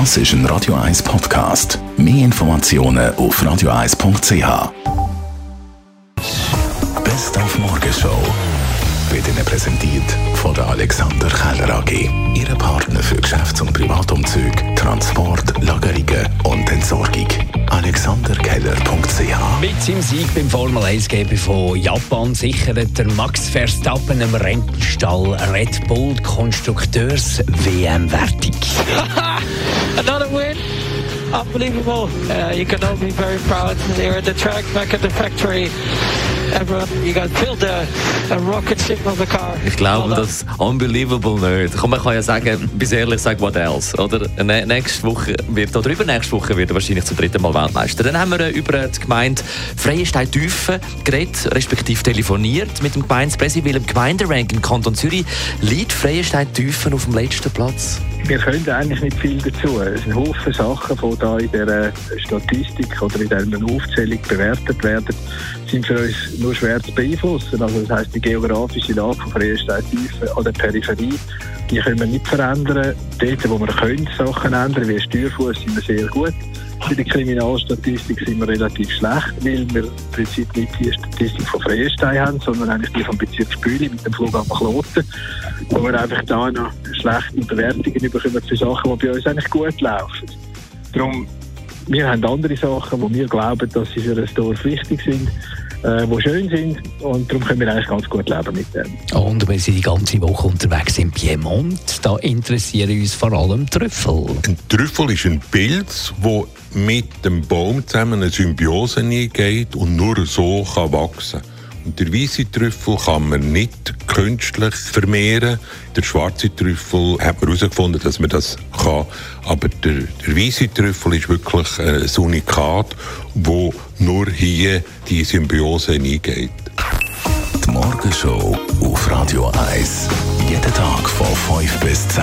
Das ist ein Radio 1 Podcast. Mehr Informationen auf radio1.ch. Best auf Morgenshow wird Ihnen präsentiert von der Alexander Keller AG. Ihre Partner für Geschäfts- und Privatumzüge, Transport, Lagerungen und Entsorgung. AlexanderKeller.ch Mit seinem Sieg beim Formel 1 GP von Japan sichert der Max Verstappen im Rennstall Red Bull Konstrukteurs WM-Wertung. Another win. Unbelievable. Uh, you can all be very proud. You're at the track, back at the factory. Ich glaube das unbelievable nicht. Komm, man kann ja sagen, bis ehrlich sagen, what else? Oder nächste Woche wird, oder übernächste Woche wird er wahrscheinlich zum dritten Mal Weltmeister. Dann haben wir äh, über die Gemeinde Freienstein-Tüfen geredet, respektive telefoniert mit dem Gemeindepräsident, weil im Gemeinderanking Kanton Zürich liegt Freienstein-Tüfen auf dem letzten Platz. Wir können eigentlich nicht viel dazu. Es sind Haufen Sachen, die da in dieser Statistik oder in dieser Aufzählung bewertet werden, sind für uns nur schwer zu beeinflussen. Also das heisst, die geografische Lage von Freienstein-Tiefen an der Peripherie, die können wir nicht verändern. Dort, wo wir können Sachen ändern, wie Steuerfuß, sind wir sehr gut. Bei der Kriminalstatistik sind wir relativ schlecht, weil wir im Prinzip nicht die Statistik von Freienstein haben, sondern eigentlich die vom Bezirk Spüli mit dem Flughafen Kloten, wo wir einfach da noch schlechte Bewertungen bekommen für Sachen, die bei uns eigentlich gut laufen. Darum, wir haben andere Sachen, wo wir glauben, dass sie für ein Dorf wichtig sind, äh, die schön sind und darum können wir eigentlich ganz gut leben mit dem. Und wir sind die ganze Woche unterwegs im Piemont. Da interessieren uns vor allem Trüffel. Ein Trüffel ist ein Pilz, wo mit dem Baum zusammen eine Symbiose eingeht und nur so kann wachsen und der weiße Trüffel kann man nicht künstlich vermehren. Der schwarze Trüffel hat man herausgefunden, dass man das kann. Aber der, der weiße Trüffel ist wirklich ein Unikat, wo nur hier die Symbiose eingeht. Die Morgenshow auf Radio 1. Jeden Tag von 5 bis 10.